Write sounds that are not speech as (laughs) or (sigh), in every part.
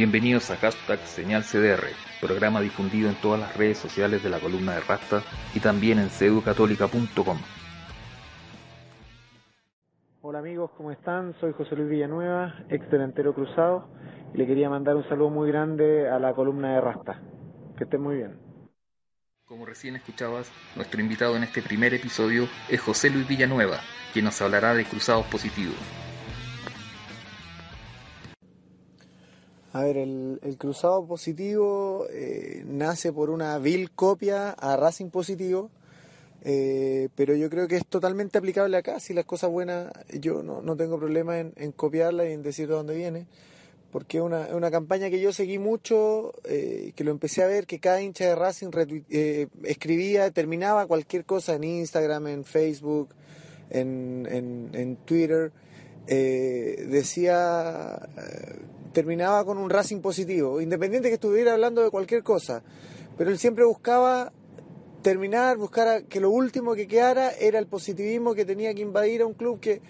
Bienvenidos a hashtag Señal CDR, programa difundido en todas las redes sociales de la columna de Rasta y también en ceducatólica.com. Hola amigos, ¿cómo están? Soy José Luis Villanueva, ex delantero cruzado, y le quería mandar un saludo muy grande a la columna de Rasta. Que estén muy bien. Como recién escuchabas, nuestro invitado en este primer episodio es José Luis Villanueva, quien nos hablará de cruzados positivos. A ver, el, cruzado positivo eh, nace por una vil copia a Racing positivo, eh, pero yo creo que es totalmente aplicable acá. Si las cosas buenas, yo no, tengo problema en, en copiarla y en decir de dónde viene, porque es una, una, campaña que yo seguí mucho, eh, que lo empecé a ver, que cada hincha de Racing escribía, terminaba cualquier cosa en Instagram, en Facebook, en, en, en Twitter. decía terminaba con un Racing positivo, independiente que estuviera hablando de cualquier cosa, pero él siempre buscaba terminar, buscar que lo último que quedara era el positivismo que tenía que invadir a un club que,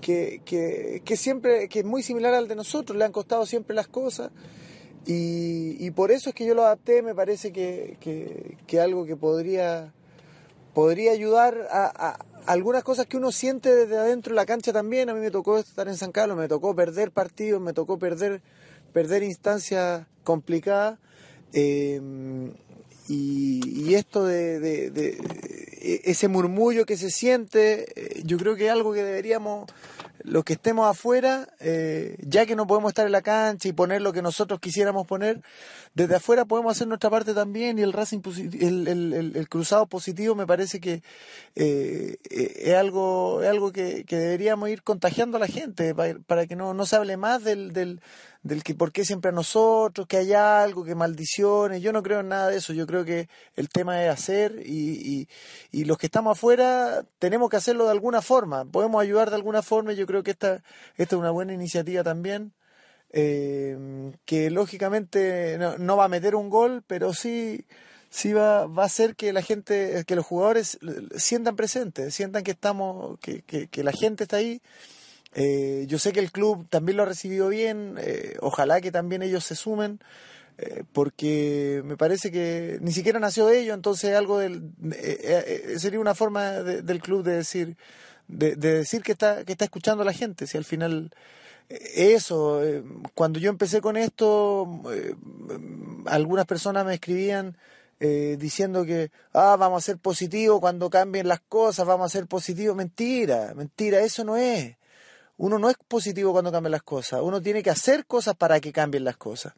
que, que, siempre, que es muy similar al de nosotros, le han costado siempre las cosas. Y, por eso es que yo lo adapté, me parece que, que, algo que podría, podría ayudar a, algunas cosas que uno siente desde adentro de la cancha también. A mí me tocó estar en San Carlos, me tocó perder partidos, me tocó perder, perder instancias complicadas. Eh, y, esto de, ese murmullo que se siente, eh, yo creo que es algo que deberíamos, los que estemos afuera, eh, ya que no podemos estar en la cancha y poner lo que nosotros quisiéramos poner, desde afuera podemos hacer nuestra parte también y el Racing el, el, cruzado positivo me parece que eh, es algo, es algo que, deberíamos ir contagiando a la gente para, que no, no se hable más del, del del que por qué siempre a nosotros, que hay algo, que maldiciones. Yo no creo en nada de eso. Yo creo que el tema es hacer y, y, los que estamos afuera tenemos que hacerlo de alguna forma. Podemos ayudar de alguna forma y yo creo que esta, esta es una buena iniciativa también. Eh, que lógicamente no, va a meter un gol, pero sí, sí va, va a hacer que la gente, que los jugadores sientan presentes, sientan que estamos, que, que, que la gente está ahí eh, yo sé que el club también lo ha recibido bien, eh, ojalá que también ellos se sumen, eh, porque me parece que ni siquiera nació de ello, entonces algo del, sería una forma del club de decir, de, decir que está, que está escuchando a la gente, si al final eso, cuando yo empecé con esto, algunas personas me escribían diciendo que ah, vamos a ser positivos cuando cambien las cosas, vamos a ser positivos. Mentira, mentira, eso no es uno no es positivo cuando cambian las cosas, uno tiene que hacer cosas para que cambien las cosas.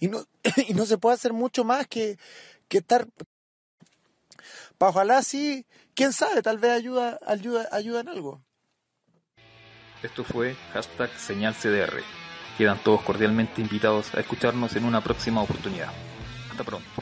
Y no, (laughs) y no se puede hacer mucho más que, que estar... Ojalá sí, quién sabe, tal vez ayuda, ayuda, ayuda en algo. Esto fue hashtag señal CDR. Quedan todos cordialmente invitados a escucharnos en una próxima oportunidad. Hasta pronto.